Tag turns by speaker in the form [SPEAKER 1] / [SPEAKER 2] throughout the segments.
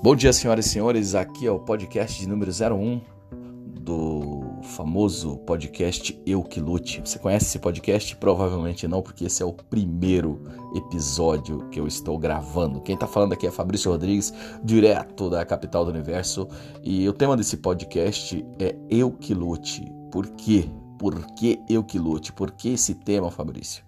[SPEAKER 1] Bom dia, senhoras e senhores. Aqui é o podcast de número 01 do famoso podcast Eu Que Lute. Você conhece esse podcast? Provavelmente não, porque esse é o primeiro episódio que eu estou gravando. Quem está falando aqui é Fabrício Rodrigues, direto da capital do universo. E o tema desse podcast é Eu Que Lute. Por quê? Por que eu que lute? Por que esse tema, Fabrício?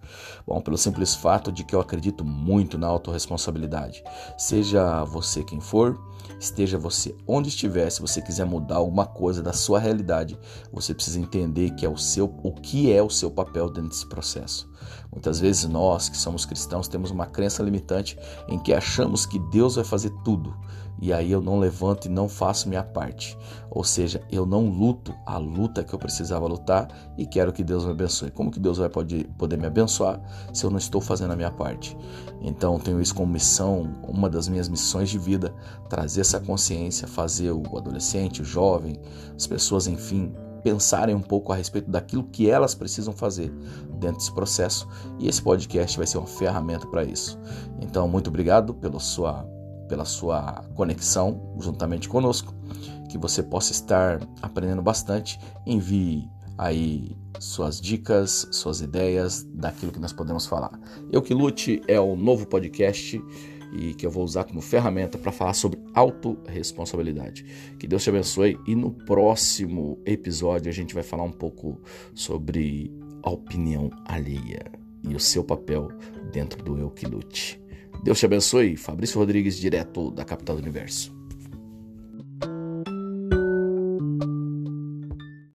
[SPEAKER 1] Bom, pelo simples fato de que eu acredito muito na autorresponsabilidade. Seja você quem for, esteja você onde estiver, se você quiser mudar alguma coisa da sua realidade, você precisa entender que é o seu o que é o seu papel dentro desse processo. Muitas vezes nós que somos cristãos temos uma crença limitante em que achamos que Deus vai fazer tudo e aí eu não levanto e não faço minha parte. Ou seja, eu não luto a luta que eu precisava lutar e quero que Deus me abençoe. Como que Deus vai poder, poder me abençoar se eu não estou fazendo a minha parte? Então tenho isso como missão, uma das minhas missões de vida, trazer essa consciência, fazer o adolescente, o jovem, as pessoas, enfim, pensarem um pouco a respeito daquilo que elas precisam fazer dentro desse processo e esse podcast vai ser uma ferramenta para isso. Então, muito obrigado pela sua pela sua conexão juntamente conosco, que você possa estar aprendendo bastante. Envie aí suas dicas, suas ideias daquilo que nós podemos falar. Eu que lute é o novo podcast e que eu vou usar como ferramenta para falar sobre autorresponsabilidade. Que Deus te abençoe e no próximo episódio a gente vai falar um pouco sobre a opinião alheia e o seu papel dentro do eu que lute. Deus te abençoe. Fabrício Rodrigues, direto da capital do universo.